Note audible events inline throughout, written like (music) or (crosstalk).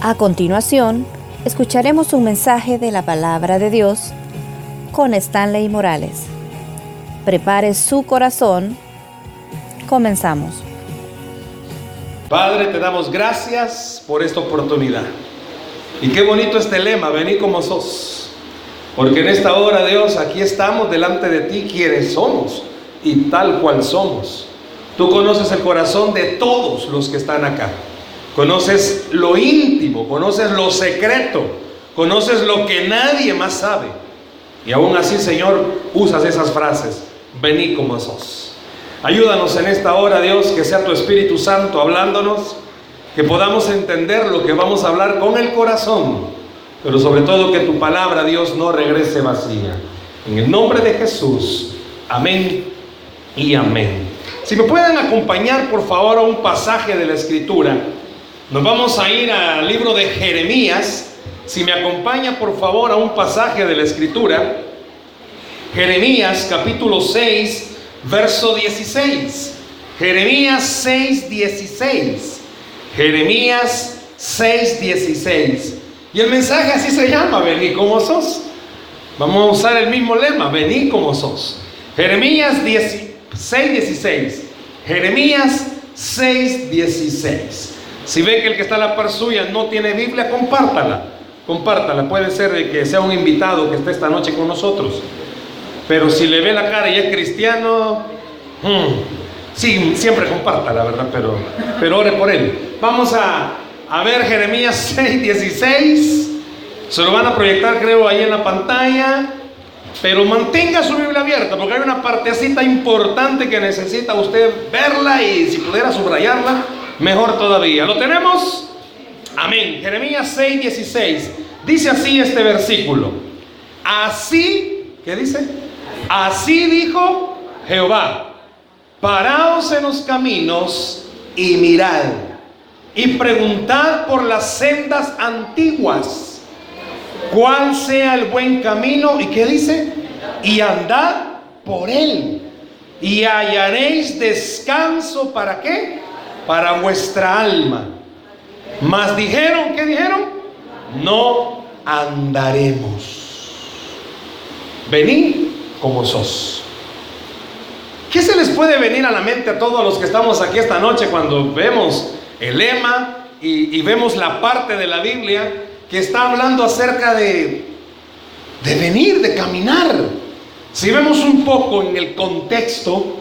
A continuación, escucharemos un mensaje de la palabra de Dios con Stanley Morales. Prepare su corazón. Comenzamos. Padre, te damos gracias por esta oportunidad. Y qué bonito este lema, vení como sos. Porque en esta hora, Dios, aquí estamos delante de ti quienes somos y tal cual somos. Tú conoces el corazón de todos los que están acá. Conoces lo íntimo, conoces lo secreto, conoces lo que nadie más sabe. Y aún así, Señor, usas esas frases. Vení como sos. Ayúdanos en esta hora, Dios, que sea tu Espíritu Santo hablándonos, que podamos entender lo que vamos a hablar con el corazón, pero sobre todo que tu palabra, Dios, no regrese vacía. En el nombre de Jesús, amén y amén. Si me pueden acompañar, por favor, a un pasaje de la Escritura nos vamos a ir al libro de Jeremías. Si me acompaña por favor a un pasaje de la escritura. Jeremías capítulo 6, verso 16. Jeremías 6, 16. Jeremías 6, 16. Y el mensaje así se llama, vení como sos. Vamos a usar el mismo lema, vení como sos. Jeremías 6, 16. Jeremías 6, 16. Si ve que el que está a la par suya no tiene Biblia, compártala. Compártala. Puede ser que sea un invitado que esté esta noche con nosotros. Pero si le ve la cara y es cristiano, hmm, sí, siempre compártala, ¿verdad? Pero, pero ore por él. Vamos a, a ver Jeremías (laughs) 6, 16. Se lo van a proyectar, creo, ahí en la pantalla. Pero mantenga su Biblia abierta, porque hay una partecita importante que necesita usted verla y si pudiera subrayarla, mejor todavía. ¿Lo tenemos? Amén. Jeremías 6, 16. Dice así este versículo. Así, ¿qué dice? Así dijo Jehová. Paraos en los caminos y mirad. Y preguntad por las sendas antiguas. Cuál sea el buen camino. ¿Y qué dice? Y andad por él. Y hallaréis descanso para qué? Para vuestra alma. Mas dijeron, ¿qué dijeron? No andaremos. Venid como sos. ¿Qué se les puede venir a la mente a todos los que estamos aquí esta noche cuando vemos el lema y, y vemos la parte de la Biblia que está hablando acerca de, de venir, de caminar? Si vemos un poco en el contexto,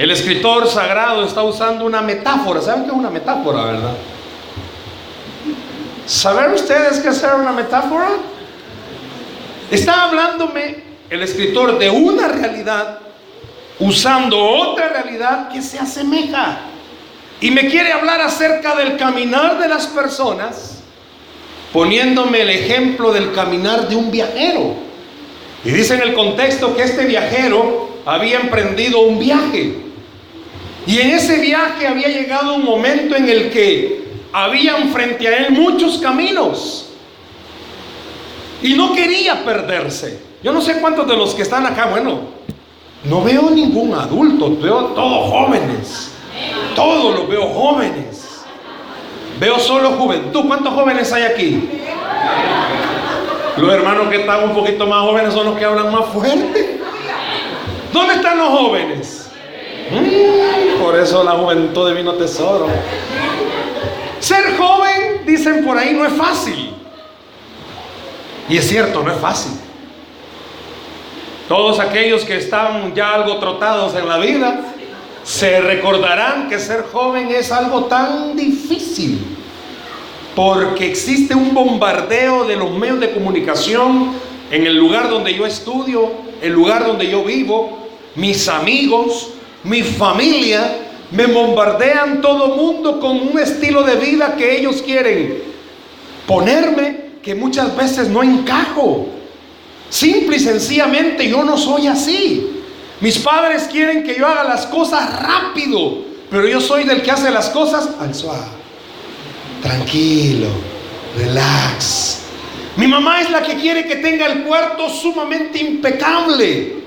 el escritor sagrado está usando una metáfora. ¿Saben qué es una metáfora, verdad? ¿Saben ustedes qué es una metáfora? Está hablándome el escritor de una realidad usando otra realidad que se asemeja. Y me quiere hablar acerca del caminar de las personas, poniéndome el ejemplo del caminar de un viajero. Y dice en el contexto que este viajero había emprendido un viaje. Y en ese viaje había llegado un momento en el que habían frente a él muchos caminos. Y no quería perderse. Yo no sé cuántos de los que están acá, bueno, no veo ningún adulto, veo todos jóvenes. Todos los veo jóvenes. Veo solo juventud. ¿Cuántos jóvenes hay aquí? Los hermanos que están un poquito más jóvenes son los que hablan más fuerte. ¿Dónde están los jóvenes? Por eso la juventud de vino tesoro. Ser joven, dicen por ahí, no es fácil. Y es cierto, no es fácil. Todos aquellos que están ya algo trotados en la vida se recordarán que ser joven es algo tan difícil. Porque existe un bombardeo de los medios de comunicación en el lugar donde yo estudio, el lugar donde yo vivo, mis amigos, mi familia, me bombardean todo mundo con un estilo de vida que ellos quieren ponerme que muchas veces no encajo. Simple y sencillamente yo no soy así. Mis padres quieren que yo haga las cosas rápido, pero yo soy del que hace las cosas al suave, tranquilo, relax. Mi mamá es la que quiere que tenga el cuarto sumamente impecable.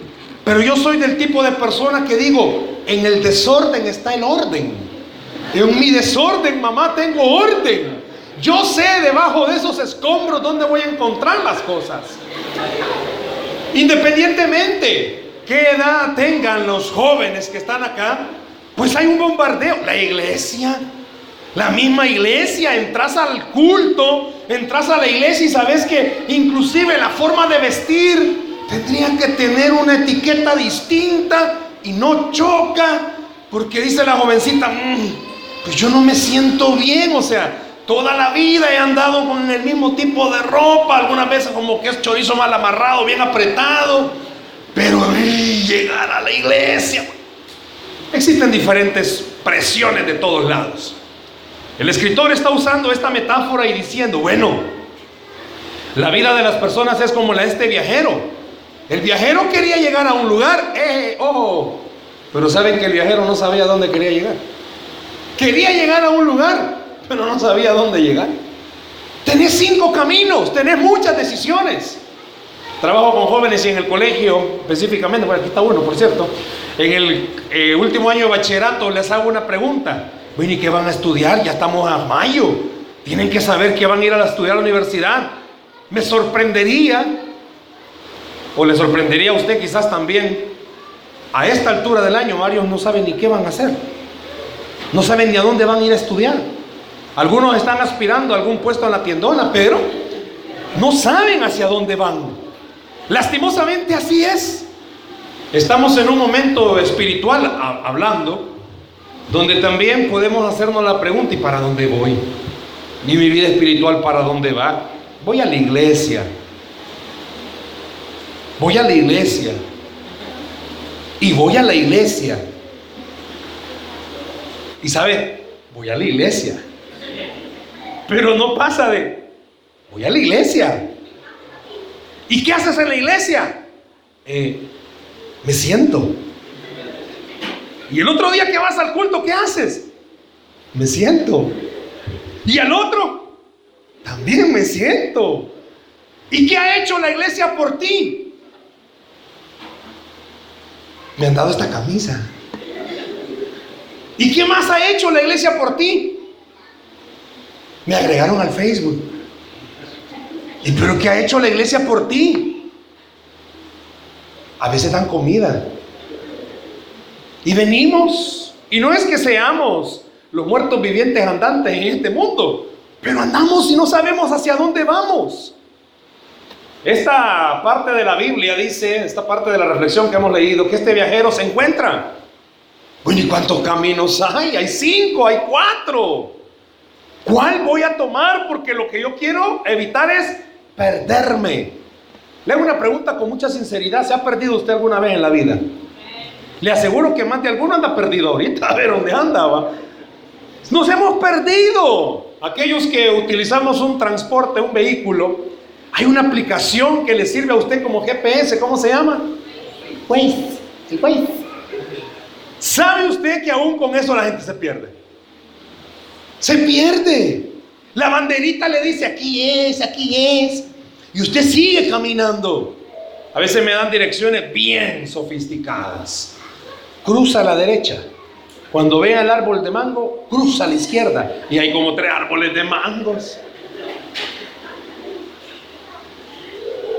Pero yo soy del tipo de persona que digo, en el desorden está el orden. En mi desorden, mamá, tengo orden. Yo sé debajo de esos escombros dónde voy a encontrar las cosas. Independientemente qué edad tengan los jóvenes que están acá, pues hay un bombardeo. La iglesia, la misma iglesia, entras al culto, entras a la iglesia y sabes que inclusive la forma de vestir tendría que tener una etiqueta distinta y no choca, porque dice la jovencita, mm, pues yo no me siento bien, o sea, toda la vida he andado con el mismo tipo de ropa, algunas veces como que es chorizo mal amarrado, bien apretado, pero llegar a la iglesia, existen diferentes presiones de todos lados. El escritor está usando esta metáfora y diciendo, bueno, la vida de las personas es como la de este viajero. El viajero quería llegar a un lugar, eh, ojo, pero saben que el viajero no sabía dónde quería llegar. Quería llegar a un lugar, pero no sabía dónde llegar. Tenés cinco caminos, tenés muchas decisiones. Trabajo con jóvenes y en el colegio, específicamente, bueno, aquí está uno, por cierto. En el eh, último año de bachillerato les hago una pregunta. Bueno, ¿y qué van a estudiar? Ya estamos a mayo. Tienen que saber que van a ir a estudiar a la universidad. Me sorprendería, o le sorprendería a usted quizás también, a esta altura del año varios no saben ni qué van a hacer. No saben ni a dónde van a ir a estudiar. Algunos están aspirando a algún puesto en la tiendona, pero no saben hacia dónde van. Lastimosamente así es. Estamos en un momento espiritual hablando donde también podemos hacernos la pregunta, ¿y para dónde voy? ¿Y mi vida espiritual para dónde va? Voy a la iglesia. Voy a la iglesia. Y voy a la iglesia. Y sabe, voy a la iglesia. Pero no pasa de, voy a la iglesia. ¿Y qué haces en la iglesia? Eh, me siento. Y el otro día que vas al culto, ¿qué haces? Me siento. Y al otro, también me siento. ¿Y qué ha hecho la iglesia por ti? Me han dado esta camisa. ¿Y qué más ha hecho la iglesia por ti? Me agregaron al Facebook. ¿Y pero qué ha hecho la iglesia por ti? A veces dan comida. Y venimos. Y no es que seamos los muertos vivientes andantes en este mundo, pero andamos y no sabemos hacia dónde vamos. Esta parte de la Biblia dice, esta parte de la reflexión que hemos leído, que este viajero se encuentra. Bueno, ¿y cuántos caminos hay? Hay cinco, hay cuatro. ¿Cuál voy a tomar? Porque lo que yo quiero evitar es perderme. Le hago una pregunta con mucha sinceridad. ¿Se ha perdido usted alguna vez en la vida? Le aseguro que más de alguno anda perdido ahorita. (laughs) A ver dónde andaba. Nos hemos perdido. Aquellos que utilizamos un transporte, un vehículo, hay una aplicación que le sirve a usted como GPS. ¿Cómo se llama? Waze. El Waze. ¿Sabe usted que aún con eso la gente se pierde? Se pierde. La banderita le dice aquí es, aquí es. Y usted sigue caminando. A veces me dan direcciones bien sofisticadas cruza a la derecha. Cuando vea el árbol de mango, cruza a la izquierda. Y hay como tres árboles de mangos.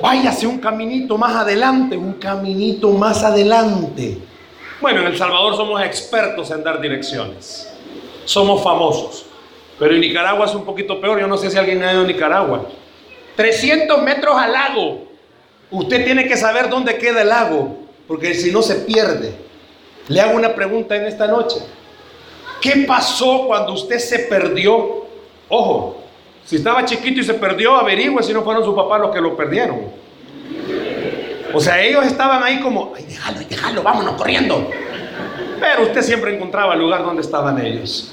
Váyase un caminito más adelante, un caminito más adelante. Bueno, en El Salvador somos expertos en dar direcciones. Somos famosos. Pero en Nicaragua es un poquito peor. Yo no sé si alguien ha ido a Nicaragua. 300 metros al lago. Usted tiene que saber dónde queda el lago, porque si no se pierde. Le hago una pregunta en esta noche. ¿Qué pasó cuando usted se perdió? Ojo, si estaba chiquito y se perdió, averigüe si no fueron sus papás los que lo perdieron. O sea, ellos estaban ahí como, ay, déjalo, déjalo, vámonos corriendo. Pero usted siempre encontraba el lugar donde estaban ellos.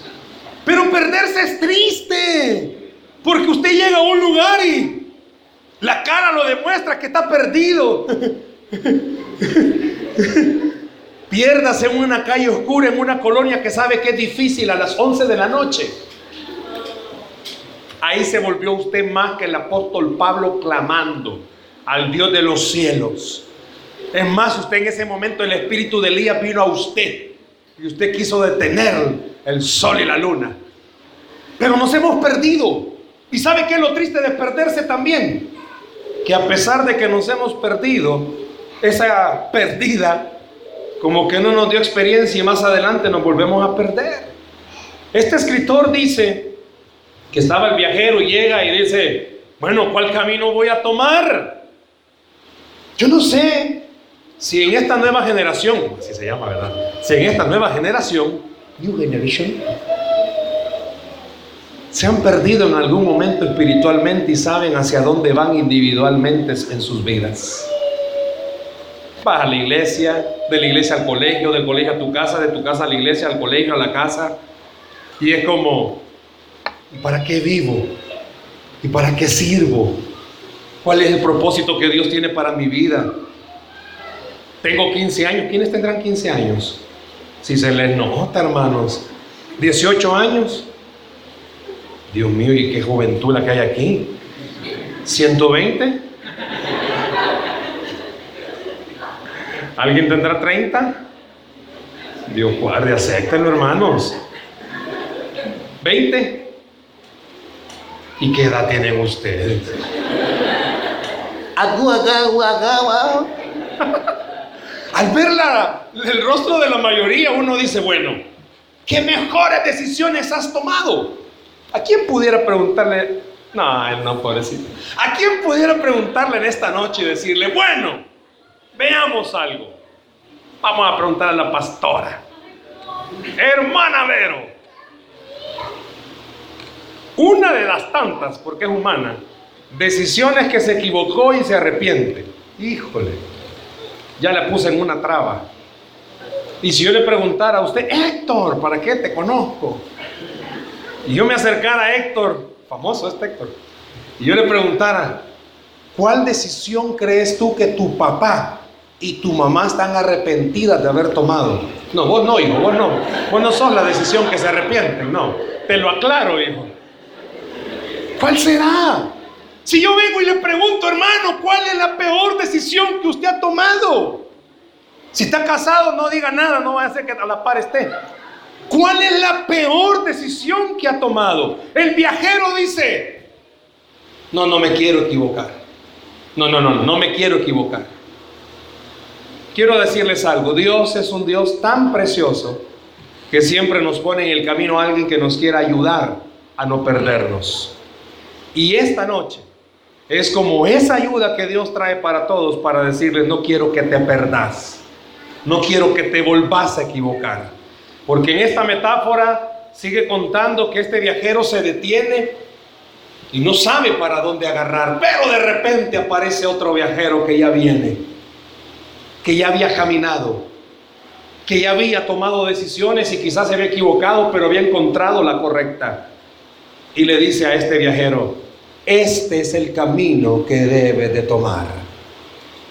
Pero perderse es triste, porque usted llega a un lugar y la cara lo demuestra que está perdido. (laughs) Piérdase en una calle oscura, en una colonia que sabe que es difícil a las 11 de la noche. Ahí se volvió usted más que el apóstol Pablo clamando al Dios de los cielos. Es más, usted en ese momento el espíritu de Elías vino a usted y usted quiso detener el sol y la luna. Pero nos hemos perdido. ¿Y sabe qué es lo triste de perderse también? Que a pesar de que nos hemos perdido, esa perdida como que no nos dio experiencia y más adelante nos volvemos a perder. Este escritor dice que estaba el viajero y llega y dice, bueno, ¿cuál camino voy a tomar? Yo no sé si en esta nueva generación, así se llama, ¿verdad? Si en esta nueva generación, New Generation, se han perdido en algún momento espiritualmente y saben hacia dónde van individualmente en sus vidas. Vas a la iglesia, de la iglesia al colegio, del colegio a tu casa, de tu casa a la iglesia, al colegio, a la casa. Y es como, ¿para qué vivo? ¿Y para qué sirvo? ¿Cuál es el propósito que Dios tiene para mi vida? Tengo 15 años. ¿Quiénes tendrán 15 años? Si se les nota, hermanos. 18 años. Dios mío, y qué juventud la que hay aquí. 120. ¿Alguien tendrá 30? Dios guarde, acéptenlo, hermanos. ¿20? ¿Y qué edad tienen ustedes? Al ver el rostro de la mayoría, uno dice, bueno, ¿qué mejores decisiones has tomado? ¿A quién pudiera preguntarle? No, él no, pobrecito. ¿A quién pudiera preguntarle en esta noche y decirle, bueno, Veamos algo. Vamos a preguntar a la pastora. Hermana Vero. Una de las tantas, porque es humana, decisiones que se equivocó y se arrepiente. Híjole, ya le puse en una traba. Y si yo le preguntara a usted, Héctor, ¿para qué te conozco? Y yo me acercara a Héctor, famoso este Héctor, y yo le preguntara, ¿cuál decisión crees tú que tu papá y tu mamá están arrepentidas de haber tomado. No, vos no, hijo, vos no. Vos no sos la decisión que se arrepienten, no. Te lo aclaro, hijo. ¿Cuál será? Si yo vengo y le pregunto, hermano, ¿cuál es la peor decisión que usted ha tomado? Si está casado, no diga nada, no va a ser que a la par esté. ¿Cuál es la peor decisión que ha tomado? El viajero dice, no, no me quiero equivocar. No, no, no, no me quiero equivocar. Quiero decirles algo, Dios es un Dios tan precioso que siempre nos pone en el camino a alguien que nos quiera ayudar a no perdernos. Y esta noche es como esa ayuda que Dios trae para todos para decirles, no quiero que te perdas, no quiero que te volvás a equivocar. Porque en esta metáfora sigue contando que este viajero se detiene y no sabe para dónde agarrar, pero de repente aparece otro viajero que ya viene que ya había caminado, que ya había tomado decisiones y quizás se había equivocado, pero había encontrado la correcta. Y le dice a este viajero, este es el camino que debes de tomar.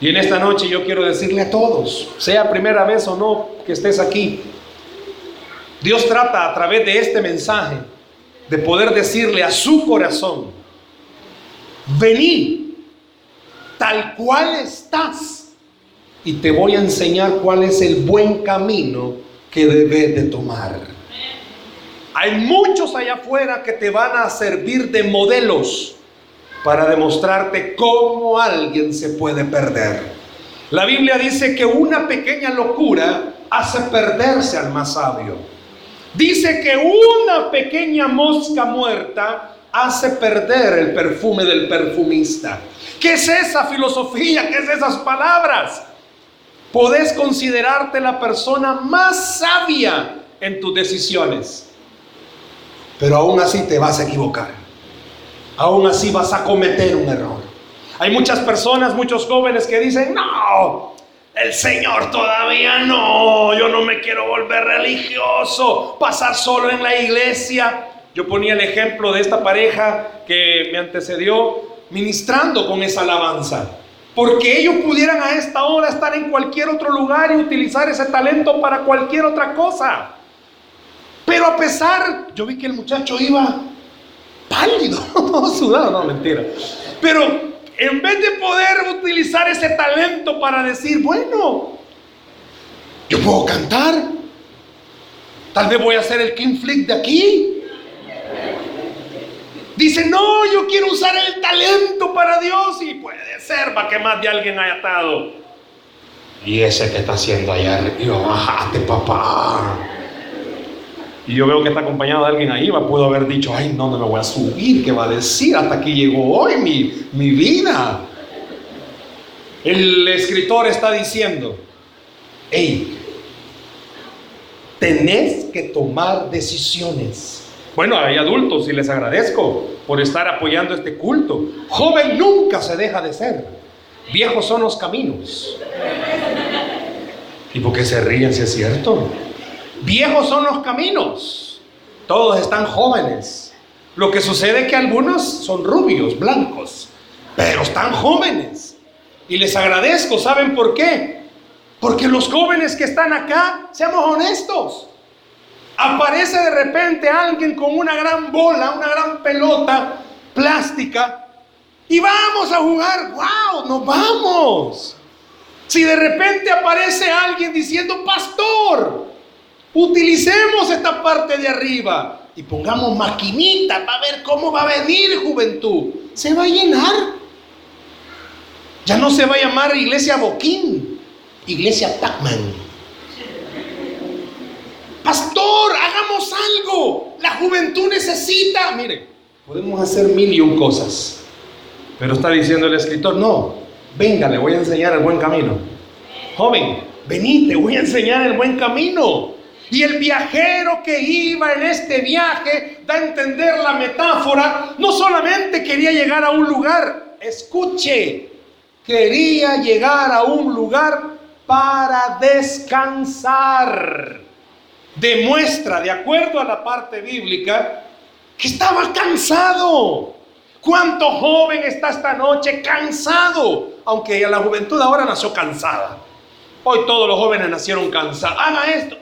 Y en esta noche yo quiero decirle a todos, sea primera vez o no que estés aquí, Dios trata a través de este mensaje de poder decirle a su corazón, vení tal cual estás y te voy a enseñar cuál es el buen camino que debes de tomar. Hay muchos allá afuera que te van a servir de modelos para demostrarte cómo alguien se puede perder. La Biblia dice que una pequeña locura hace perderse al más sabio. Dice que una pequeña mosca muerta hace perder el perfume del perfumista. ¿Qué es esa filosofía? ¿Qué es esas palabras? podés considerarte la persona más sabia en tus decisiones. Pero aún así te vas a equivocar. Aún así vas a cometer un error. Hay muchas personas, muchos jóvenes que dicen, no, el Señor todavía no, yo no me quiero volver religioso, pasar solo en la iglesia. Yo ponía el ejemplo de esta pareja que me antecedió ministrando con esa alabanza. Porque ellos pudieran a esta hora estar en cualquier otro lugar y utilizar ese talento para cualquier otra cosa. Pero a pesar, yo vi que el muchacho iba pálido, (laughs) sudado, no mentira. Pero en vez de poder utilizar ese talento para decir, bueno, yo puedo cantar, tal vez voy a hacer el King Flick de aquí. Dice, no, yo quiero usar el talento para Dios y puede ser para que más de alguien haya estado. Y ese que está haciendo allá arriba, bájate papá. Y yo veo que está acompañado de alguien ahí, va, pudo haber dicho, ay, no, no me voy a subir, ¿qué va a decir? Hasta aquí llegó hoy mi, mi vida. El escritor está diciendo, hey, tenés que tomar decisiones. Bueno, hay adultos y les agradezco por estar apoyando este culto. Joven nunca se deja de ser. Viejos son los caminos. ¿Y por qué se ríen si es cierto? Viejos son los caminos. Todos están jóvenes. Lo que sucede es que algunos son rubios, blancos, pero están jóvenes. Y les agradezco, ¿saben por qué? Porque los jóvenes que están acá, seamos honestos, aparece de repente alguien con una gran bola, una gran pelota plástica, y vamos a jugar, wow, nos vamos. Si de repente aparece alguien diciendo, pastor, utilicemos esta parte de arriba y pongamos maquinita para ver cómo va a venir juventud, se va a llenar. Ya no se va a llamar iglesia Boquín, iglesia Pacman. Pastor, hagamos algo. La juventud necesita. Mire, podemos hacer mil y un cosas. Pero está diciendo el escritor, no, venga, le voy a enseñar el buen camino. Joven, vení, te voy a enseñar el buen camino. Y el viajero que iba en este viaje da a entender la metáfora, no solamente quería llegar a un lugar, escuche, quería llegar a un lugar para descansar demuestra, de acuerdo a la parte bíblica, que estaba cansado. ¿Cuánto joven está esta noche cansado? Aunque la juventud ahora nació cansada. Hoy todos los jóvenes nacieron cansados. Haga esto.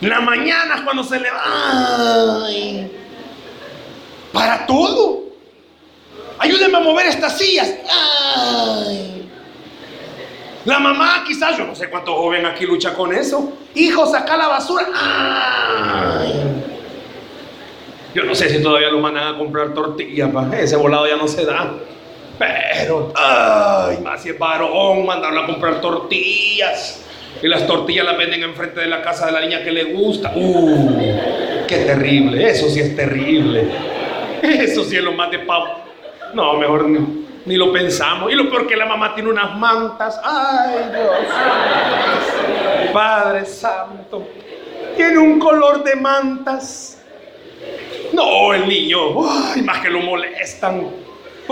La mañana cuando se levanta. Para todo. Ayúdenme a mover estas sillas. La mamá quizás, yo no sé cuánto joven aquí lucha con eso. Hijo, saca la basura. Yo no sé si todavía lo mandan a comprar tortillas, ese volado ya no se da. Pero, ay, más si es varón, mandarlo a comprar tortillas. Y las tortillas las venden enfrente de la casa de la niña que le gusta. Uh, qué terrible, eso sí es terrible. Eso sí es lo más de pavo. No, mejor ni lo pensamos. Y lo peor que la mamá tiene unas mantas. Ay, Dios. Padre Santo. Tiene un color de mantas. No, el niño, ay, más que lo molestan.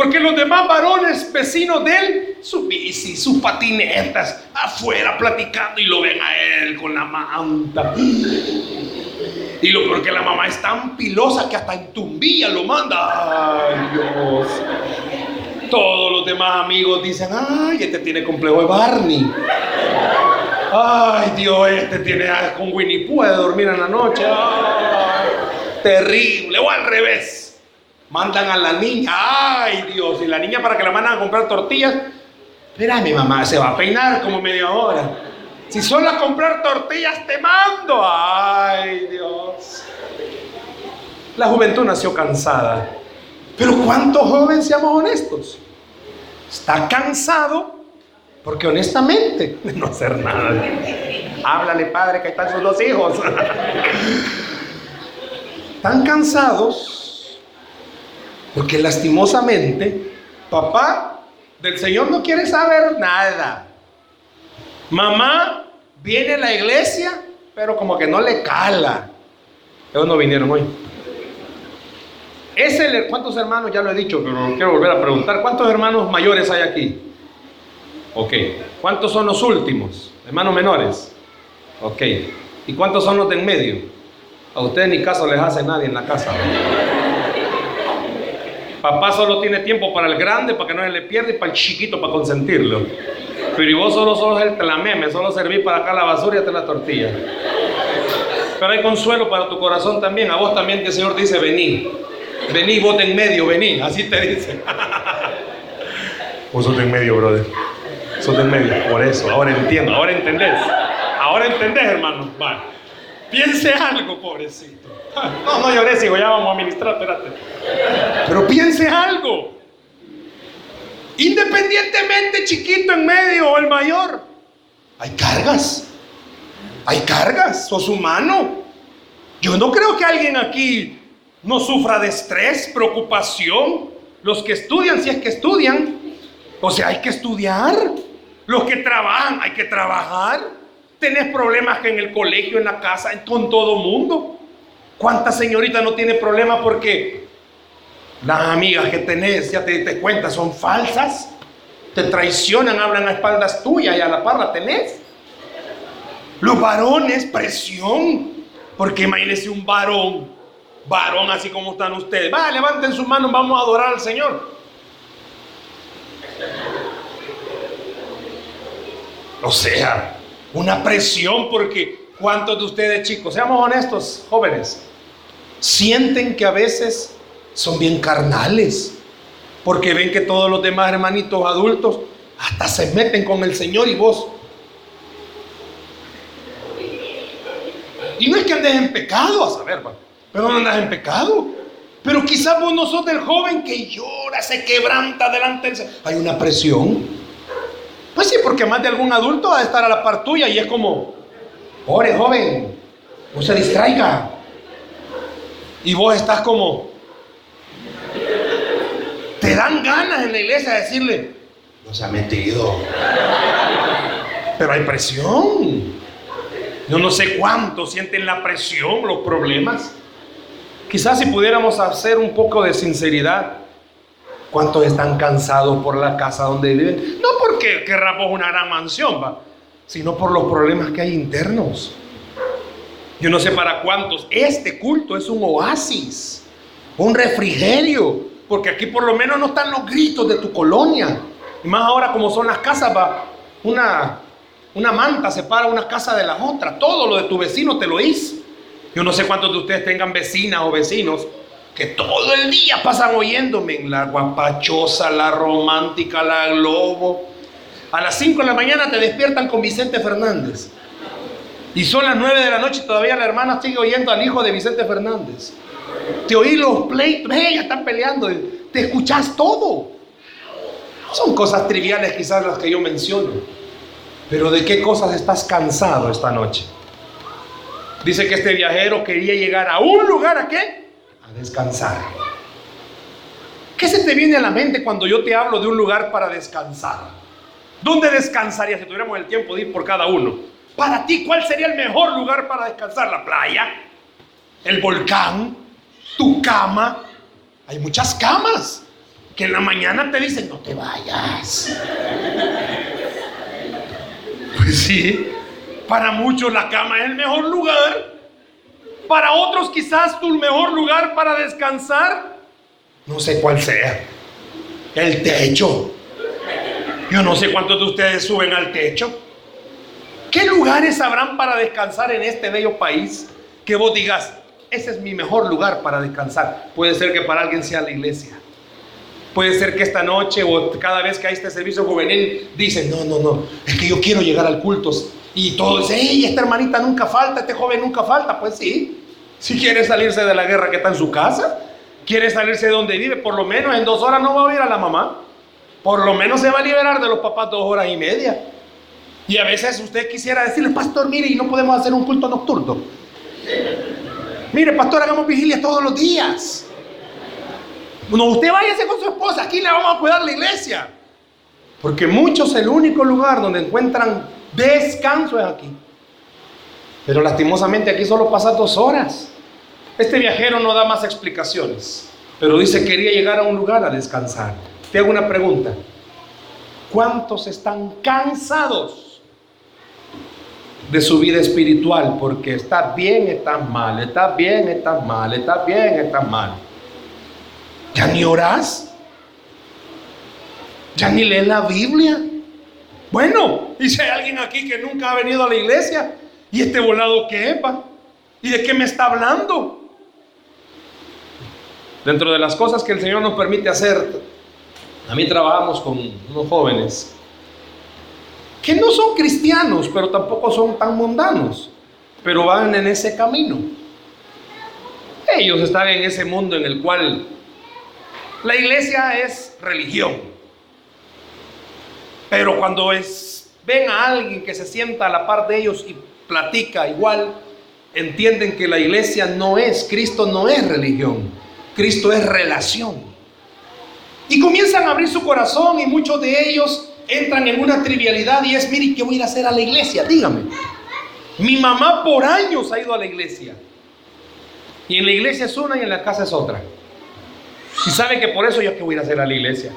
Porque los demás varones vecinos de él, su bici, sus patinetas, afuera platicando y lo ven a él con la manta. Y lo peor que la mamá es tan pilosa que hasta en tumbilla lo manda. Ay, Dios. Todos los demás amigos dicen, ay, este tiene complejo de Barney. Ay, Dios, este tiene con Winnie puede dormir en la noche. terrible. O al revés. Mandan a la niña. Ay, Dios. Y la niña para que la mandan a comprar tortillas. Mira, mi mamá se va a peinar como media hora. Si solo a comprar tortillas te mando. Ay, Dios. La juventud nació cansada. Pero ¿cuántos jóvenes, seamos honestos? Está cansado porque honestamente no hacer nada. Háblale, padre, que están sus dos hijos. (laughs) Están cansados porque lastimosamente papá del Señor no quiere saber nada. Mamá viene a la iglesia, pero como que no le cala. Ellos no vinieron hoy. ¿Cuántos hermanos? Ya lo he dicho, pero quiero volver a preguntar. ¿Cuántos hermanos mayores hay aquí? Ok. ¿Cuántos son los últimos? Hermanos menores. Ok. ¿Y cuántos son los de en medio? A ustedes ni caso les hace nadie en la casa. Papá solo tiene tiempo para el grande, para que no se le pierda, y para el chiquito, para consentirlo. Pero y vos solo sos el meme, solo serví para acá la basura y hasta la tortilla. Pero hay consuelo para tu corazón también. A vos también que el Señor dice, vení. Vení, vos en medio, vení, así te dice. (laughs) Vos sos en medio, brother. Sos en medio, por eso, ahora entiendo, ahora entendés. Ahora entendés, hermano. Piense algo, pobrecito. No, no llores, hijo, ya vamos a ministrar, espérate. Pero piense algo. Independientemente, chiquito en medio o el mayor, hay cargas. Hay cargas, sos humano. Yo no creo que alguien aquí no sufra de estrés, preocupación. Los que estudian, si es que estudian, o sea, hay que estudiar. Los que trabajan, hay que trabajar. Tenés problemas en el colegio, en la casa, con todo mundo. ¿Cuántas señoritas no tiene problemas porque las amigas que tenés, ya te diste cuenta, son falsas? Te traicionan, hablan a espaldas tuyas y a la par la tenés. Los varones, presión. Porque imagínese un varón, varón así como están ustedes. Va, levanten sus manos, vamos a adorar al Señor. O sea, una presión porque ¿cuántos de ustedes chicos, seamos honestos, jóvenes, sienten que a veces son bien carnales? Porque ven que todos los demás hermanitos adultos hasta se meten con el Señor y vos. Y no es que andes en pecado, a saber, pero no andas en pecado. Pero quizás vos no sos del joven que llora, se quebranta delante del. Hay una presión. Pues sí, porque más de algún adulto va a estar a la par tuya y es como, ore joven, no se distraiga. Y vos estás como, te dan ganas en la iglesia de decirle, no se ha metido. Pero hay presión. Yo no sé cuánto sienten la presión, los problemas. Quizás si pudiéramos hacer un poco de sinceridad, ¿Cuántos están cansados por la casa donde viven? No porque querramos una gran mansión, ¿va? sino por los problemas que hay internos. Yo no sé para cuántos. Este culto es un oasis, un refrigerio, porque aquí por lo menos no están los gritos de tu colonia. Y más ahora como son las casas, va, una, una manta separa una casa de la otra. Todo lo de tu vecino te lo hizo. Yo no sé cuántos de ustedes tengan vecinas o vecinos que todo el día pasan oyéndome, la guapachosa, la romántica, la globo. A las 5 de la mañana te despiertan con Vicente Fernández. Y son las 9 de la noche y todavía la hermana sigue oyendo al hijo de Vicente Fernández. Te oí los pleitos, ya están peleando, te escuchas todo. Son cosas triviales quizás las que yo menciono. Pero ¿de qué cosas estás cansado esta noche? Dice que este viajero quería llegar a un lugar a qué? descansar. ¿Qué se te viene a la mente cuando yo te hablo de un lugar para descansar? ¿Dónde descansarías si tuviéramos el tiempo de ir por cada uno? Para ti, ¿cuál sería el mejor lugar para descansar? ¿La playa? ¿El volcán? ¿Tu cama? Hay muchas camas que en la mañana te dicen, no te vayas. Pues sí, para muchos la cama es el mejor lugar para otros quizás tu mejor lugar para descansar, no sé cuál sea. El techo. Yo no sé cuántos de ustedes suben al techo. ¿Qué lugares habrán para descansar en este bello país? Que vos digas, ese es mi mejor lugar para descansar. Puede ser que para alguien sea la iglesia. Puede ser que esta noche o cada vez que hay este servicio juvenil dicen, no, no, no, es que yo quiero llegar al culto. Y todos dicen, hey, esta hermanita nunca falta, este joven nunca falta. Pues sí, si quiere salirse de la guerra que está en su casa, quiere salirse de donde vive, por lo menos en dos horas no va a oír a la mamá. Por lo menos se va a liberar de los papás dos horas y media. Y a veces usted quisiera decirle, pastor, mire, y no podemos hacer un culto nocturno. Mire, pastor, hagamos vigilia todos los días. No, usted váyase con su esposa, aquí le vamos a cuidar la iglesia. Porque muchos el único lugar donde encuentran descanso es aquí. Pero lastimosamente aquí solo pasa dos horas. Este viajero no da más explicaciones, pero dice que quería llegar a un lugar a descansar. Te hago una pregunta. ¿Cuántos están cansados de su vida espiritual? Porque está bien, está mal, está bien, está mal, está bien, está mal. ¿Ya ni orás? ¿Ya ni lees la Biblia? Bueno, y si hay alguien aquí que nunca ha venido a la iglesia, ¿y este volado qué es? ¿Y de qué me está hablando? Dentro de las cosas que el Señor nos permite hacer, a mí trabajamos con unos jóvenes que no son cristianos, pero tampoco son tan mundanos. pero van en ese camino. Ellos están en ese mundo en el cual la iglesia es religión. Pero cuando es, ven a alguien que se sienta a la par de ellos y platica igual, entienden que la iglesia no es, Cristo no es religión, Cristo es relación. Y comienzan a abrir su corazón y muchos de ellos entran en una trivialidad y es, mire, ¿qué voy a ir a hacer a la iglesia? Dígame. Mi mamá por años ha ido a la iglesia. Y en la iglesia es una y en la casa es otra. Y sabe que por eso yo que voy a ir a hacer a la iglesia.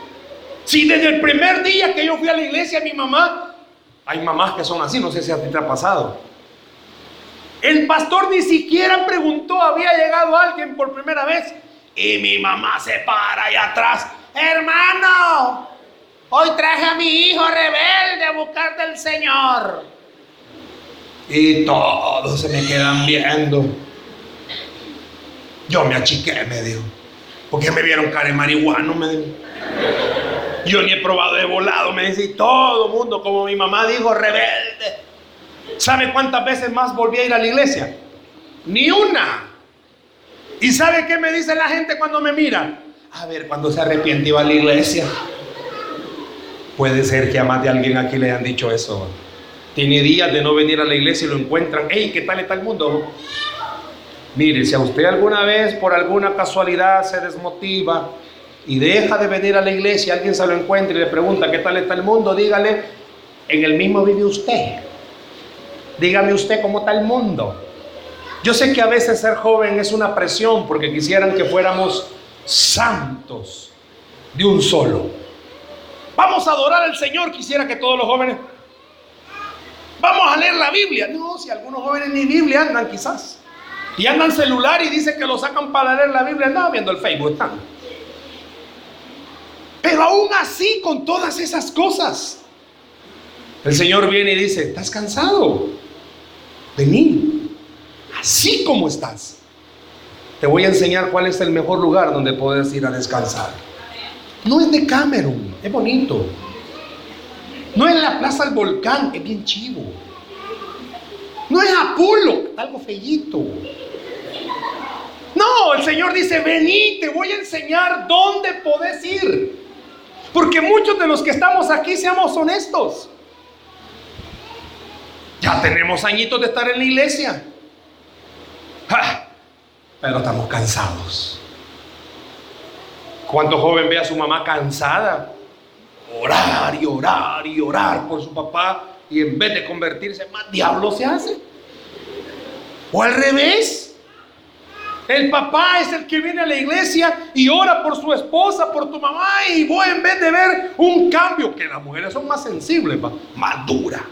Si desde el primer día que yo fui a la iglesia, mi mamá, hay mamás que son así, no sé si a ti pasado. El pastor ni siquiera preguntó, había llegado alguien por primera vez. Y mi mamá se para allá atrás. Hermano, hoy traje a mi hijo rebelde a buscar del Señor. Y todos se me quedan viendo. Yo me achiqué, me dijo. Porque me vieron cara de marihuano, me dijo. Yo ni he probado de volado, me dice. Todo el mundo, como mi mamá dijo, rebelde. ¿Sabe cuántas veces más volví a ir a la iglesia? Ni una. ¿Y sabe qué me dice la gente cuando me mira? A ver, cuando se arrepiente iba a la iglesia. Puede ser que a más de alguien aquí le hayan dicho eso. Tiene días de no venir a la iglesia y lo encuentran. ¡Ey, qué tal está el mundo! Mire, si a usted alguna vez por alguna casualidad se desmotiva y deja de venir a la iglesia, alguien se lo encuentra y le pregunta qué tal está el mundo, dígale, en el mismo vive usted. Dígame usted cómo está el mundo. Yo sé que a veces ser joven es una presión porque quisieran que fuéramos santos de un solo. Vamos a adorar al Señor, quisiera que todos los jóvenes... Vamos a leer la Biblia. No, si algunos jóvenes ni Biblia andan quizás. Y andan celular y dice que lo sacan para leer la Biblia. No, viendo el Facebook están. Pero aún así, con todas esas cosas, el Señor viene y dice, ¿estás cansado? Vení, así como estás. Te voy a enseñar cuál es el mejor lugar donde puedes ir a descansar. No es de Cameron, es bonito. No es la plaza del volcán, es bien chivo. No es Apolo, algo fellito. No, el Señor dice, vení, te voy a enseñar dónde podés ir. Porque muchos de los que estamos aquí, seamos honestos, ya tenemos añitos de estar en la iglesia. pero estamos cansados. ¿Cuánto joven ve a su mamá cansada? Orar y orar y orar por su papá y en vez de convertirse, más diablo se hace. O al revés. El papá es el que viene a la iglesia y ora por su esposa, por tu mamá, y vos en vez de ver un cambio, que las mujeres son más sensibles, más duras.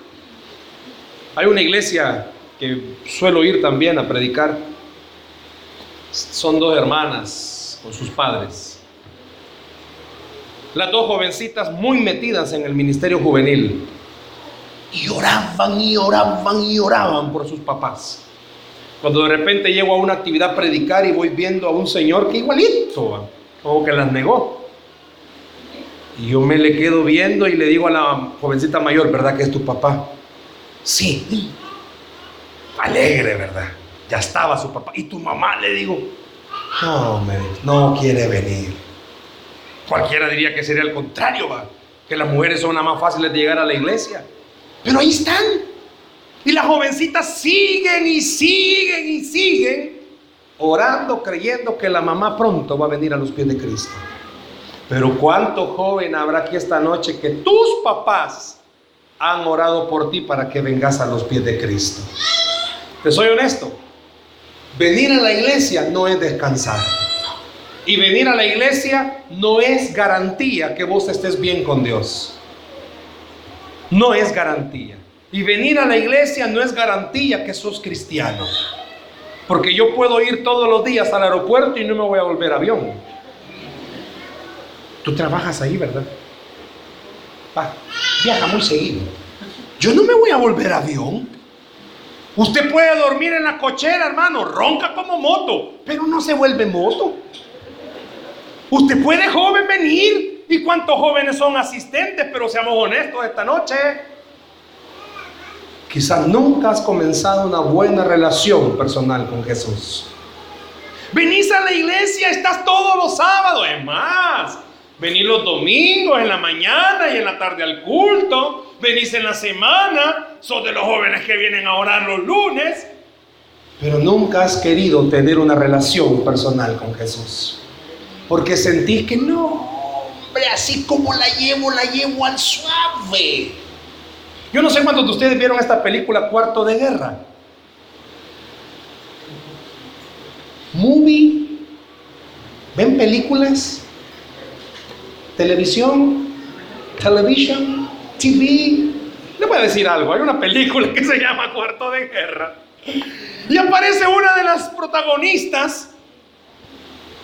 Hay una iglesia que suelo ir también a predicar. Son dos hermanas con sus padres. Las dos jovencitas muy metidas en el ministerio juvenil. Y oraban y oraban y oraban por sus papás. Cuando de repente llego a una actividad predicar y voy viendo a un señor que igualito, como que las negó. Y yo me le quedo viendo y le digo a la jovencita mayor, ¿verdad que es tu papá? Sí. Alegre, ¿verdad? Ya estaba su papá. Y tu mamá le digo, no, no quiere venir. Cualquiera diría que sería el contrario, ¿va? que las mujeres son las más fáciles de llegar a la iglesia. Pero ahí están. Y las jovencitas siguen y siguen y siguen orando, creyendo que la mamá pronto va a venir a los pies de Cristo. Pero cuánto joven habrá aquí esta noche que tus papás han orado por ti para que vengas a los pies de Cristo. Te soy honesto, venir a la iglesia no es descansar. Y venir a la iglesia no es garantía que vos estés bien con Dios. No es garantía. Y venir a la iglesia no es garantía que sos cristiano. Porque yo puedo ir todos los días al aeropuerto y no me voy a volver avión. Tú trabajas ahí, ¿verdad? Va, viaja muy seguido. Yo no me voy a volver avión. Usted puede dormir en la cochera, hermano, ronca como moto, pero no se vuelve moto. Usted puede joven venir. ¿Y cuántos jóvenes son asistentes? Pero seamos honestos esta noche. quizás nunca has comenzado una buena relación personal con Jesús. Venís a la iglesia, estás todos los sábados, es más. Venís los domingos en la mañana y en la tarde al culto. Venís en la semana. Sos de los jóvenes que vienen a orar los lunes. Pero nunca has querido tener una relación personal con Jesús. Porque sentís que no, hombre, así como la llevo, la llevo al suave. Yo no sé cuántos de ustedes vieron esta película Cuarto de Guerra. Movie. ¿Ven películas? Televisión. Television. TV. Le voy a decir algo. Hay una película que se llama Cuarto de Guerra. Y aparece una de las protagonistas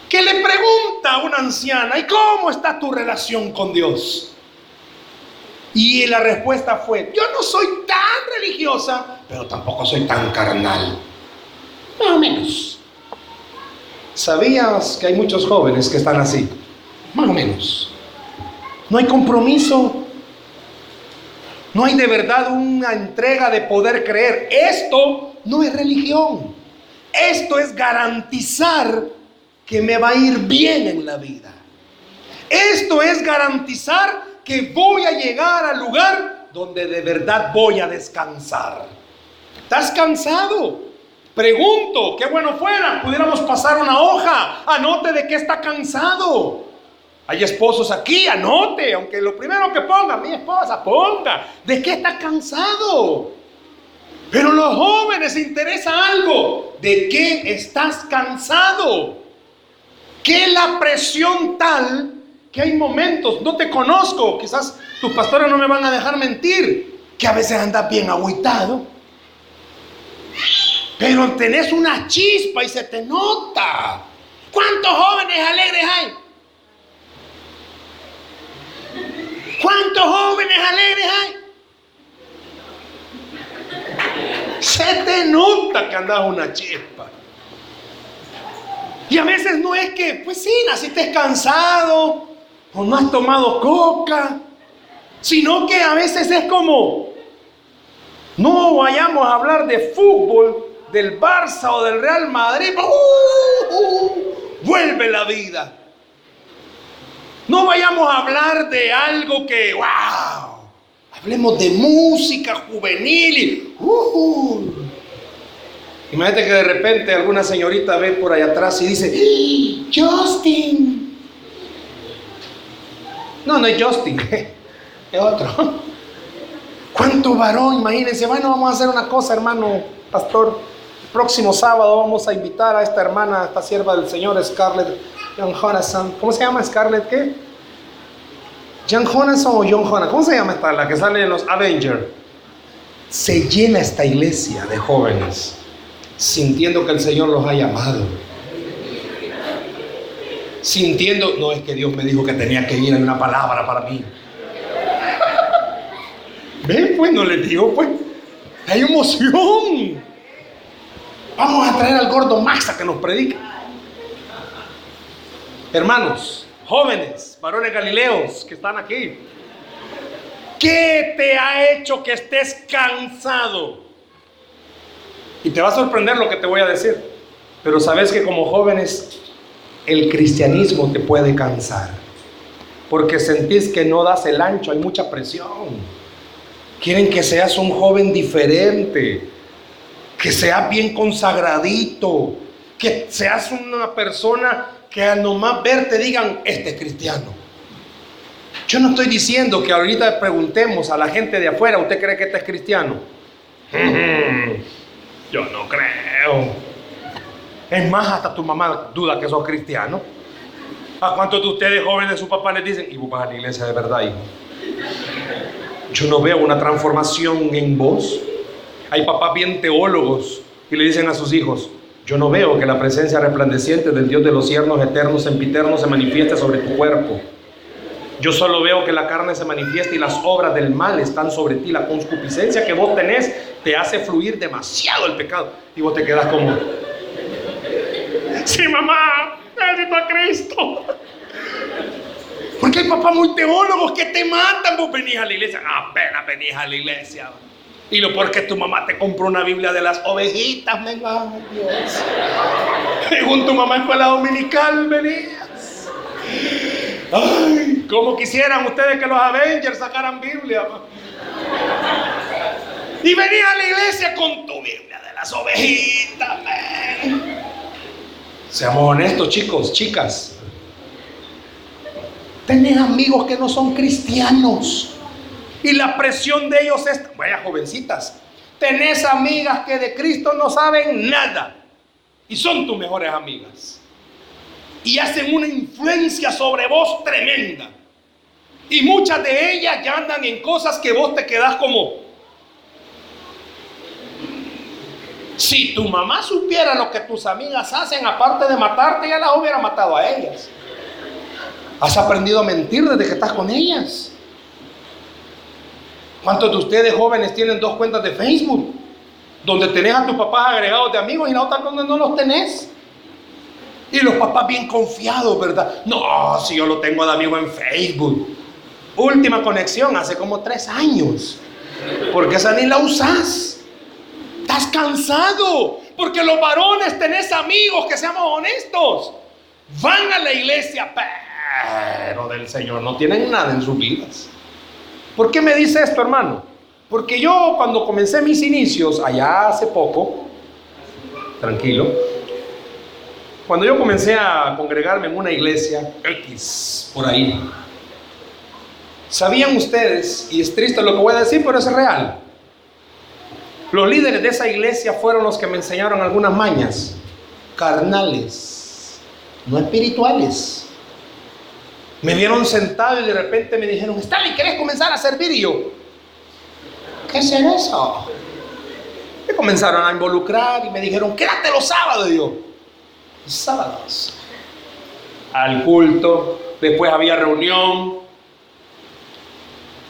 que le pregunta a una anciana, ¿y cómo está tu relación con Dios? Y la respuesta fue, yo no soy tan religiosa, pero tampoco soy tan carnal. Más o menos. ¿Sabías que hay muchos jóvenes que están así? Más o menos. No hay compromiso. No hay de verdad una entrega de poder creer. Esto no es religión. Esto es garantizar que me va a ir bien en la vida. Esto es garantizar que voy a llegar al lugar donde de verdad voy a descansar. ¿Estás cansado? Pregunto, qué bueno fuera, pudiéramos pasar una hoja, anote de qué está cansado. Hay esposos aquí, anote, aunque lo primero que ponga, mi esposa, ponga, de qué está cansado. Pero los jóvenes interesa algo, de qué estás cansado. ¿Qué la presión tal que hay momentos, no te conozco, quizás tus pastores no me van a dejar mentir, que a veces andas bien agüitado, pero tenés una chispa y se te nota. ¿Cuántos jóvenes alegres hay? ¿Cuántos jóvenes alegres hay? Se te nota que andas una chispa. Y a veces no es que, pues sí, naciste cansado, o no has tomado coca, sino que a veces es como, no vayamos a hablar de fútbol, del Barça o del Real Madrid, uh, uh, vuelve la vida. No vayamos a hablar de algo que, wow, hablemos de música juvenil y, uh, Imagínate que de repente alguna señorita ve por allá atrás y dice, ¡Ah, Justin. No, no es Justin, (laughs) es otro. ¿Cuánto varón? Imagínense, bueno, vamos a hacer una cosa, hermano pastor. El próximo sábado vamos a invitar a esta hermana, a esta sierva del Señor, Scarlett John Jonathan. ¿Cómo se llama Scarlett qué? John Jonathan o John Jonathan. ¿Cómo se llama esta, la que sale en los Avengers? Se llena esta iglesia de jóvenes sintiendo que el Señor los ha llamado. Sintiendo, no es que Dios me dijo que tenía que ir en una palabra para mí. Ven, pues no les digo, pues, hay emoción. Vamos a traer al gordo Max a que nos predique. Hermanos, jóvenes, varones galileos que están aquí, ¿qué te ha hecho que estés cansado? Y te va a sorprender lo que te voy a decir. Pero sabes que como jóvenes el cristianismo te puede cansar. Porque sentís que no das el ancho, hay mucha presión. Quieren que seas un joven diferente, que seas bien consagradito, que seas una persona que al nomás verte digan, este es cristiano. Yo no estoy diciendo que ahorita preguntemos a la gente de afuera, ¿usted cree que este es cristiano? Yo no creo. Es más, hasta tu mamá duda que sos cristiano. ¿A cuántos de ustedes jóvenes su papá les dicen, y vos vas a la iglesia de verdad, hijo? Yo no veo una transformación en vos. Hay papás bien teólogos y le dicen a sus hijos, yo no veo que la presencia resplandeciente del Dios de los ciernos eternos, sempiternos, se manifieste sobre tu cuerpo. Yo solo veo que la carne se manifiesta y las obras del mal están sobre ti. La concupiscencia que vos tenés te hace fluir demasiado el pecado. Y vos te quedas como, sí mamá, necesito a Cristo. Porque hay papás muy teólogos que te matan. Vos venís a la iglesia, apenas venís a la iglesia. Y lo porque tu mamá te compró una Biblia de las ovejitas, venga, Dios. Según tu mamá en escuela dominical venías. Ay, como quisieran ustedes que los Avengers sacaran Biblia. Y venía a la iglesia con tu Biblia de las ovejitas. Seamos honestos, chicos, chicas. Tenés amigos que no son cristianos. Y la presión de ellos es, vaya jovencitas, tenés amigas que de Cristo no saben nada. Y son tus mejores amigas. Y hacen una influencia sobre vos tremenda. Y muchas de ellas ya andan en cosas que vos te quedás como, Si tu mamá supiera lo que tus amigas hacen, aparte de matarte, ya las hubiera matado a ellas. Has aprendido a mentir desde que estás con ellas. ¿Cuántos de ustedes jóvenes tienen dos cuentas de Facebook? Donde tenés a tus papás agregados de amigos y la otra donde no los tenés. Y los papás bien confiados, ¿verdad? No, si yo lo tengo de amigo en Facebook. Última conexión hace como tres años. Porque esa ni la usás. Estás cansado. Porque los varones tenés amigos, que seamos honestos. Van a la iglesia, pero del Señor no tienen nada en sus vidas. ¿Por qué me dice esto, hermano? Porque yo cuando comencé mis inicios, allá hace poco, tranquilo, cuando yo comencé a congregarme en una iglesia X, por ahí, ¿sabían ustedes, y es triste lo que voy a decir, pero es real, los líderes de esa iglesia fueron los que me enseñaron algunas mañas carnales, no espirituales. Me vieron sentado y de repente me dijeron, Stanley, ¿quieres comenzar a servir? Y yo, ¿qué es eso? Me comenzaron a involucrar y me dijeron, quédate los sábados. Y yo, sábados. Al culto, después había reunión.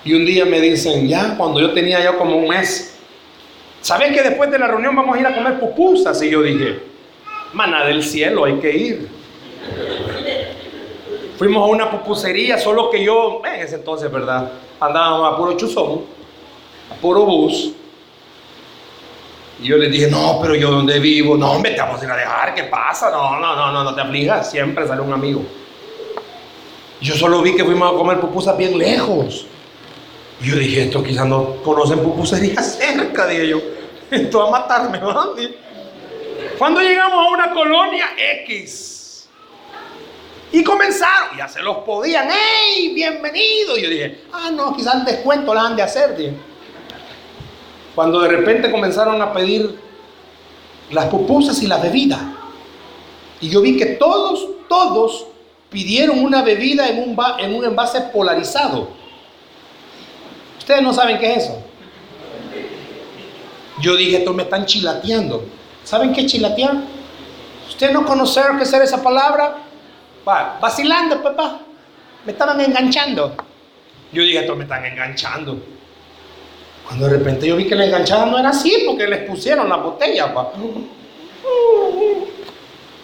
Y un día me dicen, ya, cuando yo tenía ya como un mes, ¿Sabes que después de la reunión vamos a ir a comer pupusas? Y yo dije, maná del cielo, hay que ir. Fuimos a una pupusería, solo que yo, en ese entonces, ¿verdad? Andábamos a puro chuzón, a puro bus. Y yo les dije, no, pero yo donde vivo, no, hombre, te vamos a ir a dejar, ¿qué pasa? No, no, no, no, no te aflijas, siempre sale un amigo. Yo solo vi que fuimos a comer pupusas bien lejos. Yo dije, esto quizás no conocen pupusería (laughs) cerca, dije yo. Esto va a matarme. Cuando llegamos a una colonia X y comenzaron, ya se los podían, ¡hey! Bienvenido. Y yo dije, ah, no, quizás el descuento la han de hacer. Cuando de repente comenzaron a pedir las pupusas y la bebida. Y yo vi que todos, todos pidieron una bebida en un, en un envase polarizado. Ustedes no saben qué es eso. Yo dije, estos me están chilateando. ¿Saben qué chilatear? ¿Usted no conoce qué es esa palabra? Va, vacilando, papá. Me estaban enganchando. Yo dije, estos me están enganchando. Cuando de repente yo vi que la enganchada no era así, porque les pusieron la botella, pa.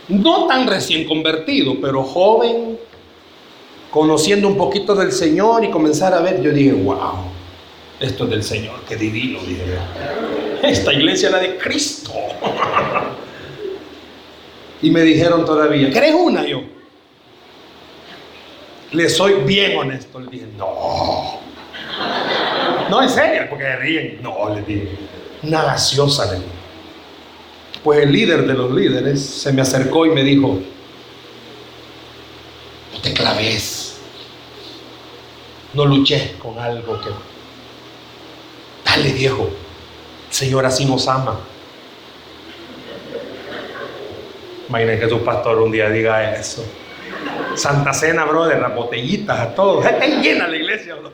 No tan recién convertido, pero joven, conociendo un poquito del Señor y comenzar a ver, yo dije, wow, esto es del Señor, qué divino, dije esta iglesia es la de Cristo. (laughs) y me dijeron todavía, ¿querés una? Yo, le soy bien honesto. Le dije, no. No, en serio, porque ríen. No, le dije, una gaseosa, le dije. Pues el líder de los líderes se me acercó y me dijo, no te claves, no luches con algo que... Dale, viejo, Señor así nos ama. Imaginen que su pastor un día diga eso. Santa Cena, brother, las botellitas a todos. (laughs) Está llena la iglesia. (laughs) bueno,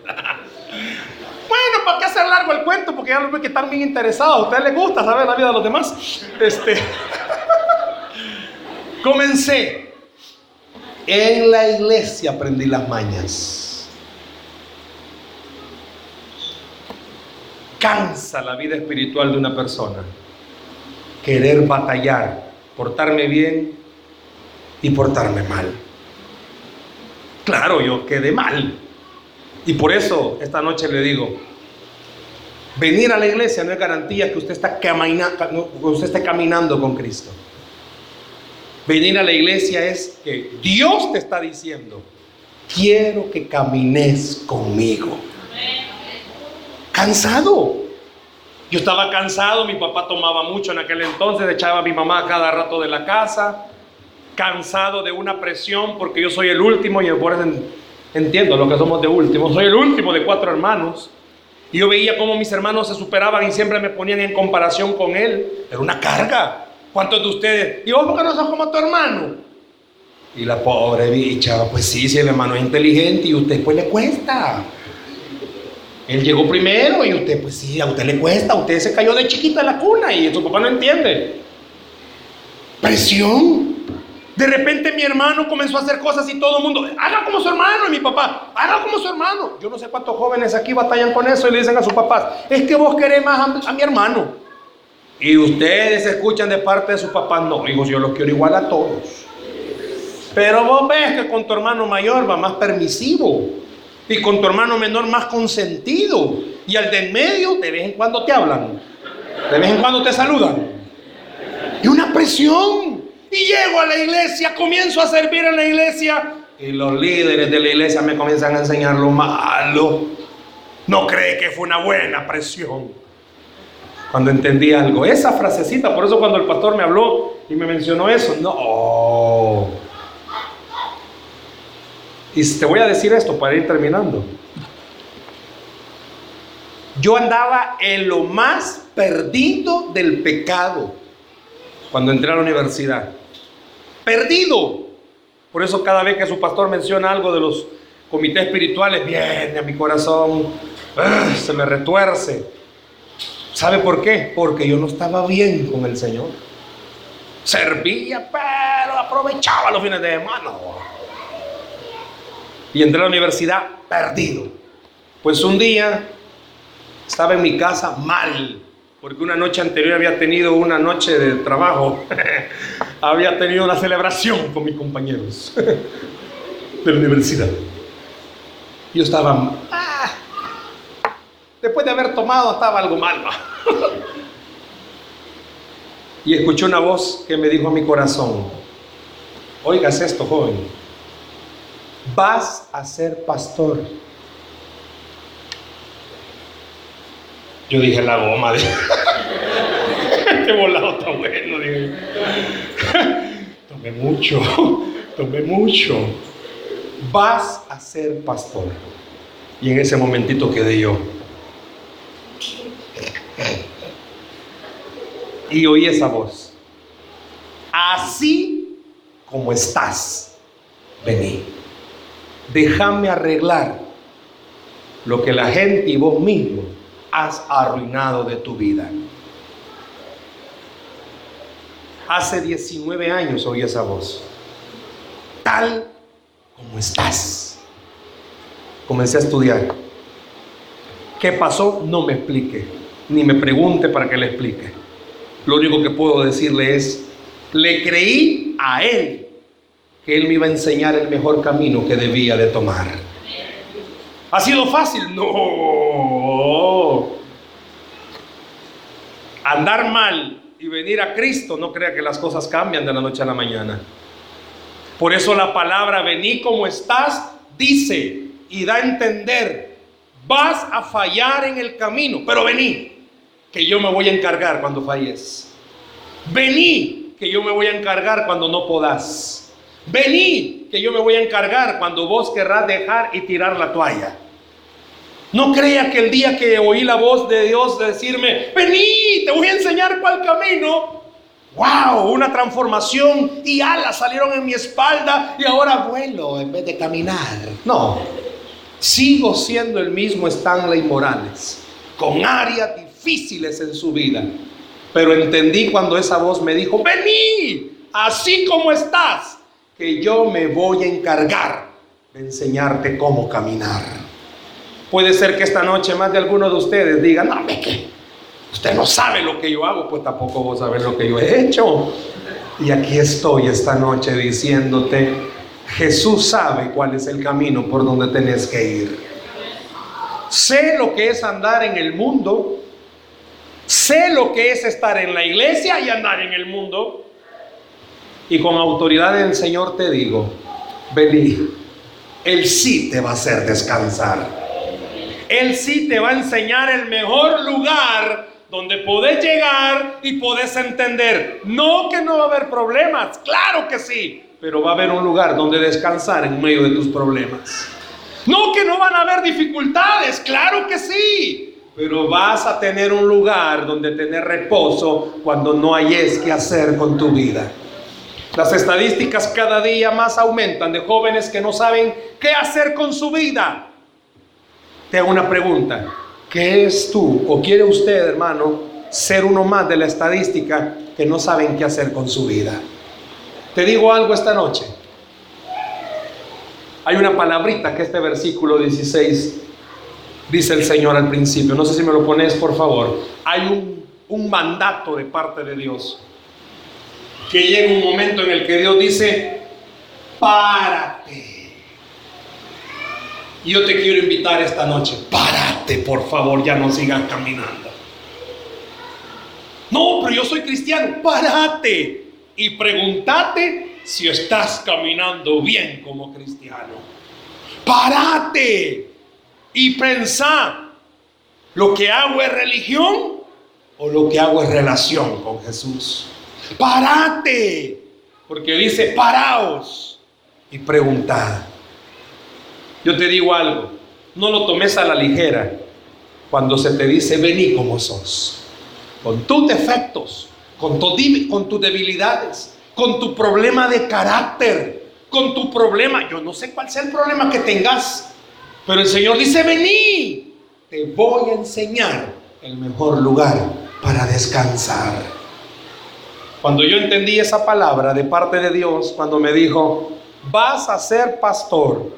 ¿para qué hacer largo el cuento? Porque ya lo veo que están bien interesados. A ustedes les gusta saber la vida de los demás. Este. (laughs) Comencé. En la iglesia aprendí las mañas. Cansa la vida espiritual de una persona. Querer batallar, portarme bien y portarme mal. Claro, yo quedé mal. Y por eso esta noche le digo, Venir a la iglesia no es garantía que usted, está caminando, usted esté caminando con Cristo. Venir a la iglesia es que Dios te está diciendo, quiero que camines conmigo. Cansado. Yo estaba cansado, mi papá tomaba mucho en aquel entonces, echaba a mi mamá cada rato de la casa, cansado de una presión porque yo soy el último y por eso entiendo lo que somos de último, soy el último de cuatro hermanos. Y yo veía cómo mis hermanos se superaban y siempre me ponían en comparación con él. Era una carga. ¿Cuántos de ustedes? ¿Y vos por qué no sos como tu hermano? Y la pobre bicha, pues sí, si el hermano es inteligente y usted pues le cuesta. Él llegó primero y usted, pues sí, a usted le cuesta, usted se cayó de chiquita en la cuna y su papá no entiende. Presión. De repente mi hermano comenzó a hacer cosas y todo el mundo, haga como su hermano. Y mi papá, haga como su hermano. Yo no sé cuántos jóvenes aquí batallan con eso y le dicen a sus papás, es que vos querés más a, mi hermano. Y ustedes escuchan de parte de sus papás, no, hijos, yo los quiero igual a todos. Pero vos ves que con tu hermano mayor va más permisivo y con tu hermano menor más consentido. Y al de en medio de vez en cuando te hablan, de vez en cuando te saludan. Y una presión. Y llego a la iglesia, comienzo a servir en la iglesia y los líderes de la iglesia me comienzan a enseñar lo malo. No cree que fue una buena presión. Cuando entendí algo, esa frasecita, por eso cuando el pastor me habló y me mencionó eso, no. Y te voy a decir esto para ir terminando. Yo andaba en lo más perdido del pecado cuando entré a la universidad perdido. Por eso cada vez que su pastor menciona algo de los comités espirituales, viene a mi corazón, ah, se me retuerce. ¿Sabe por qué? Porque yo no estaba bien con el Señor. Servía, pero aprovechaba los fines de semana. Y entré a la universidad perdido. Pues un día estaba en mi casa mal porque una noche anterior había tenido una noche de trabajo, (laughs) había tenido una celebración con mis compañeros (laughs) de la universidad. Yo estaba, ah, después de haber tomado, estaba algo mal. (laughs) y escuché una voz que me dijo a mi corazón, oigas esto, joven, vas a ser pastor. Yo dije, la goma. (laughs) De... este volado está bueno. Dije. tomé mucho, (laughs) tomé mucho. Vas a ser pastor. Y en ese momentito quedé yo. Y oí esa voz. Así como estás, vení. Déjame arreglar lo que la gente y vos mismo has arruinado de tu vida. Hace 19 años oí esa voz. Tal como estás. Comencé a estudiar. ¿Qué pasó? No me explique. Ni me pregunte para que le explique. Lo único que puedo decirle es, le creí a él que él me iba a enseñar el mejor camino que debía de tomar. ¿Ha sido fácil? No. Andar mal y venir a Cristo, no crea que las cosas cambian de la noche a la mañana. Por eso la palabra vení como estás dice y da a entender, vas a fallar en el camino, pero vení, que yo me voy a encargar cuando falles. Vení, que yo me voy a encargar cuando no podás. Vení, que yo me voy a encargar cuando vos querrás dejar y tirar la toalla. No crea que el día que oí la voz de Dios decirme, vení, te voy a enseñar cuál camino. ¡Wow! Una transformación y alas salieron en mi espalda y ahora vuelo en vez de caminar. No, sigo siendo el mismo Stanley Morales, con áreas difíciles en su vida. Pero entendí cuando esa voz me dijo, vení, así como estás, que yo me voy a encargar de enseñarte cómo caminar. Puede ser que esta noche más de alguno de ustedes digan, no, me que usted no sabe lo que yo hago, pues tampoco vos sabés lo que yo he hecho. Y aquí estoy esta noche diciéndote, Jesús sabe cuál es el camino por donde tenés que ir. Sé lo que es andar en el mundo sé lo que es estar en la iglesia y andar en el mundo. Y con autoridad del Señor te digo, vení, Él sí te va a hacer descansar. Él sí te va a enseñar el mejor lugar donde podés llegar y podés entender. No que no va a haber problemas, claro que sí, pero va a haber un lugar donde descansar en medio de tus problemas. No que no van a haber dificultades, claro que sí, pero vas a tener un lugar donde tener reposo cuando no hayes que hacer con tu vida. Las estadísticas cada día más aumentan de jóvenes que no saben qué hacer con su vida. Te hago una pregunta. ¿Qué es tú o quiere usted, hermano, ser uno más de la estadística que no saben qué hacer con su vida? Te digo algo esta noche. Hay una palabrita que este versículo 16 dice el Señor al principio. No sé si me lo pones, por favor. Hay un, un mandato de parte de Dios. Que llega un momento en el que Dios dice, párate. Yo te quiero invitar esta noche, párate, por favor, ya no sigas caminando. No, pero yo soy cristiano, párate y pregúntate si estás caminando bien como cristiano. Parate y pensá, ¿lo que hago es religión o lo que hago es relación con Jesús? Parate, porque dice, paraos y preguntad. Yo te digo algo, no lo tomes a la ligera cuando se te dice, vení como sos, con tus defectos, con, con tus debilidades, con tu problema de carácter, con tu problema. Yo no sé cuál sea el problema que tengas, pero el Señor dice, vení, te voy a enseñar el mejor lugar para descansar. Cuando yo entendí esa palabra de parte de Dios, cuando me dijo, vas a ser pastor,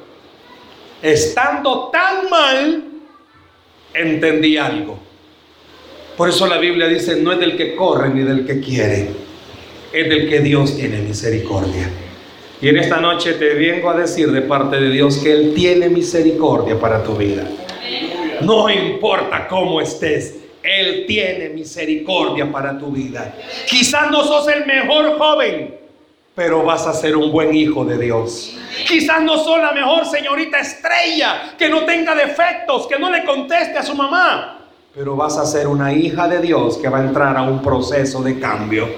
estando tan mal, entendí algo. Por eso la Biblia dice, no es del que corre ni del que quiere, es del que Dios tiene misericordia. Y en esta noche te vengo a decir de parte de Dios que Él tiene misericordia para tu vida. No importa cómo estés, Él tiene misericordia para tu vida. Quizás no sos el mejor joven, pero vas a ser un buen hijo de Dios. Quizás no sos la mejor señorita estrella, que no tenga defectos, que no le conteste a su mamá, pero vas a ser una hija de Dios que va a entrar a un proceso de cambio.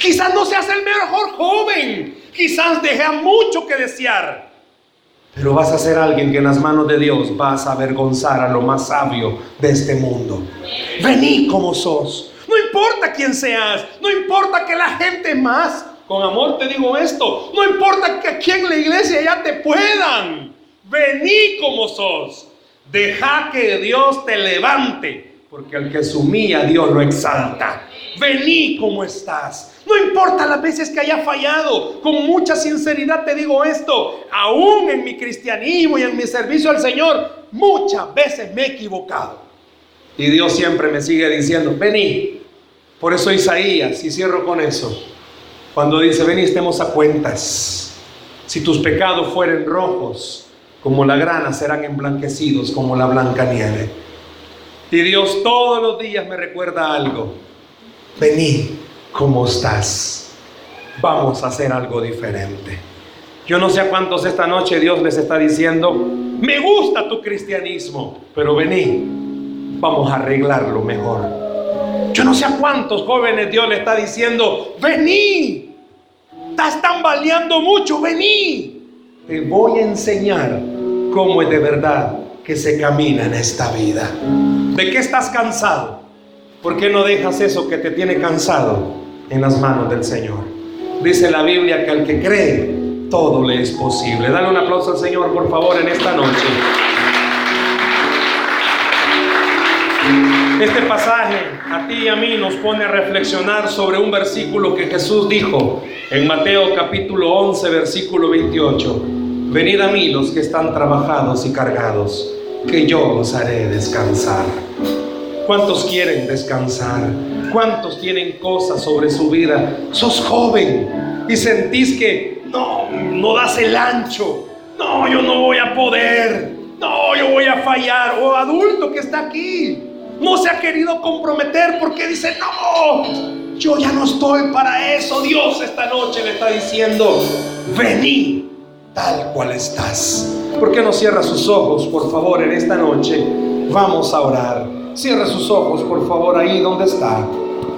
Quizás no seas el mejor joven, quizás deje mucho que desear, pero vas a ser alguien que en las manos de Dios vas a avergonzar a lo más sabio de este mundo. Vení como sos. No importa quién seas, no importa que la gente más, con amor te digo esto, no importa que aquí en la iglesia ya te puedan. Vení como sos. Deja que Dios te levante porque al que sumía Dios lo exalta. Vení como estás. No importa las veces que haya fallado, con mucha sinceridad te digo esto, aún en mi cristianismo y en mi servicio al Señor, muchas veces me he equivocado. Y Dios siempre me sigue diciendo, vení. Por eso Isaías, y cierro con eso, cuando dice, vení, estemos a cuentas. Si tus pecados fueren rojos, como la grana, serán emblanquecidos como la blanca nieve. Y Dios todos los días me recuerda algo. Vení, ¿cómo estás? Vamos a hacer algo diferente. Yo no sé a cuántos esta noche Dios les está diciendo, me gusta tu cristianismo, pero vení, vamos a arreglarlo mejor. Yo no sé a cuántos jóvenes Dios le está diciendo, vení, estás tambaleando mucho, vení. Te voy a enseñar cómo es de verdad que se camina en esta vida. ¿De qué estás cansado? ¿Por qué no dejas eso que te tiene cansado en las manos del Señor? Dice la Biblia que al que cree, todo le es posible. Dale un aplauso al Señor, por favor, en esta noche. Este pasaje a ti y a mí nos pone a reflexionar sobre un versículo que Jesús dijo en Mateo capítulo 11, versículo 28. Venid a mí los que están trabajados y cargados, que yo os haré descansar. ¿Cuántos quieren descansar? ¿Cuántos tienen cosas sobre su vida? Sos joven y sentís que no, no das el ancho. No, yo no voy a poder. No, yo voy a fallar. O adulto que está aquí. no se ha querido comprometer porque dice, no, yo ya no estoy para eso. Dios esta noche le está diciendo, vení tal cual estás. ¿Por qué no cierra sus ojos, por favor, en esta noche? Vamos a orar. Cierra sus ojos, por favor, ahí donde está.